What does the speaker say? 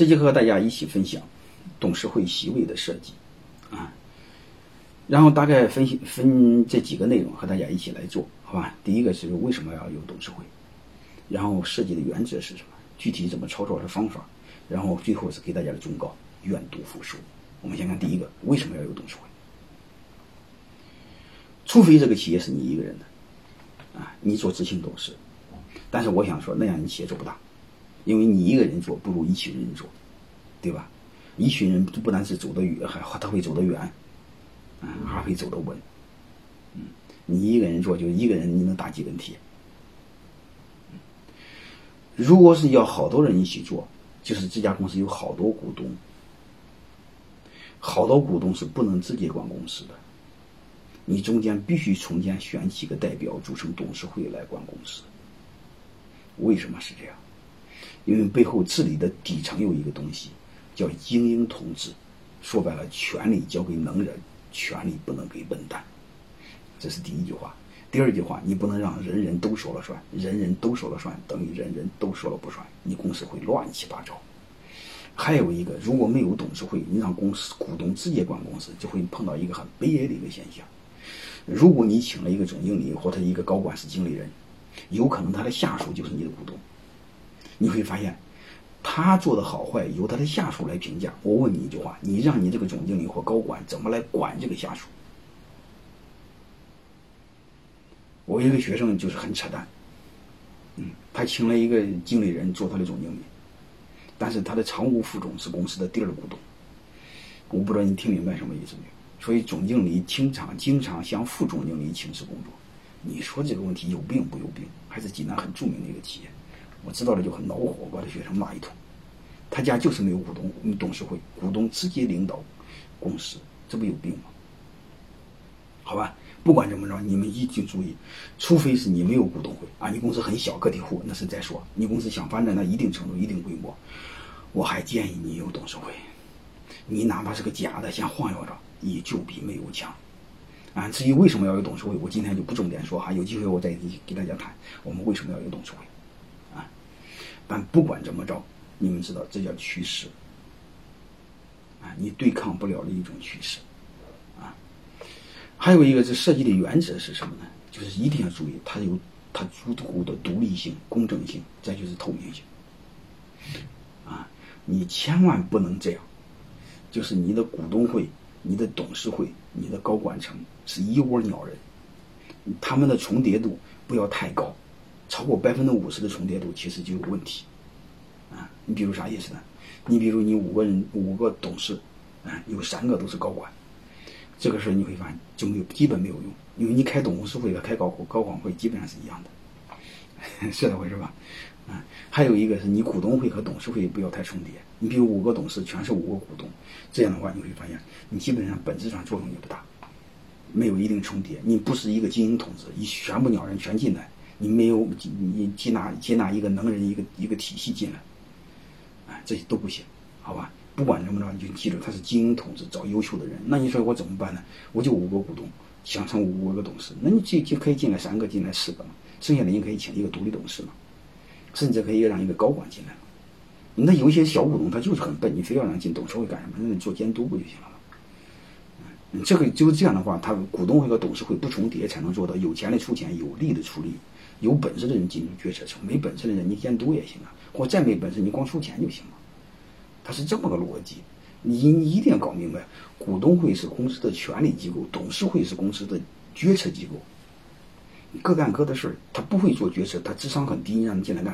这就和大家一起分享董事会席位的设计啊，然后大概分析分这几个内容和大家一起来做好吧？第一个是为什么要有董事会，然后设计的原则是什么？具体怎么操作的方法？然后最后是给大家的忠告：愿赌服输。我们先看第一个，为什么要有董事会？除非这个企业是你一个人的，啊，你做执行董事，但是我想说，那样你企业做不大，因为你一个人做不如一群人做，对吧？一群人不单是走得远，还 他会走得远，啊，还会走得稳。嗯，你一个人做，就一个人你能打几根铁？如果是要好多人一起做，就是这家公司有好多股东，好多股东是不能直接管公司的。你中间必须中间选几个代表组成董事会来管公司。为什么是这样？因为背后治理的底层有一个东西叫精英统治，说白了，权力交给能人，权力不能给笨蛋。这是第一句话。第二句话，你不能让人人都说了算，人人都说了算等于人人都说了不算，你公司会乱七八糟。还有一个，如果没有董事会，你让公司股东直接管公司，就会碰到一个很悲哀的一个现象。如果你请了一个总经理或者一个高管是经理人，有可能他的下属就是你的股东，你会发现，他做的好坏由他的下属来评价。我问你一句话：你让你这个总经理或高管怎么来管这个下属？我一个学生就是很扯淡，嗯，他请了一个经理人做他的总经理，但是他的常务副总是公司的第二股东。我不知道你听明白什么意思没有？所以总经理经常经常向副总经理请示工作，你说这个问题有病不有病？还是济南很著名的一个企业，我知道了就很恼火，把这学生骂一通。他家就是没有股东董事会，股东直接领导公司，这不有病吗？好吧，不管怎么着，你们一定注意，除非是你没有股东会啊，你公司很小个体户，那是再说。你公司想发展到一定程度、一定规模，我还建议你有董事会。你哪怕是个假的，先晃悠着。也就比没有强，啊，至于为什么要有董事会，我今天就不重点说哈，有机会我再给大家谈我们为什么要有董事会，但不管怎么着，你们知道这叫趋势，啊，你对抗不了的一种趋势，啊，还有一个是设计的原则是什么呢？就是一定要注意它有它足够的独立性、公正性，再就是透明性，啊，你千万不能这样，就是你的股东会。你的董事会、你的高管层是一窝鸟人，他们的重叠度不要太高，超过百分之五十的重叠度其实就有问题。啊，你比如啥意思呢？你比如你五个人五个董事，啊，有三个都是高管，这个事儿你会发现就没有基本没有用，因为你开董事会和开高高管会基本上是一样的，是这回事吧？啊，还有一个是你股东会和董事会不要太重叠。你比如五个董事全是五个股东，这样的话你会发现，你基本上本质上作用也不大，没有一定重叠。你不是一个精英统治，你全部鸟人全进来，你没有你接纳接纳一个能人一个一个体系进来，啊，这些都不行，好吧？不管怎么着，你就记住他是精英统治，找优秀的人。那你说我怎么办呢？我就五个股东，想成五个董事，那你就就可以进来三个，进来四个嘛，剩下的你可以请一个独立董事嘛。甚至可以让一个高管进来，那有些小股东他就是很笨，你非要让进董事会干什么？那你做监督不就行了吗？嗯，这个就是这样的话，他股东会和董事会不重叠，才能做到有钱的出钱，有力的出力，有本事的人进入决策层，没本事的人你监督也行啊，或再没本事你光出钱就行了。他是这么个逻辑，你你一定要搞明白，股东会是公司的权力机构，董事会是公司的决策机构。各干各的事儿，他不会做决策，他智商很低，让你进来干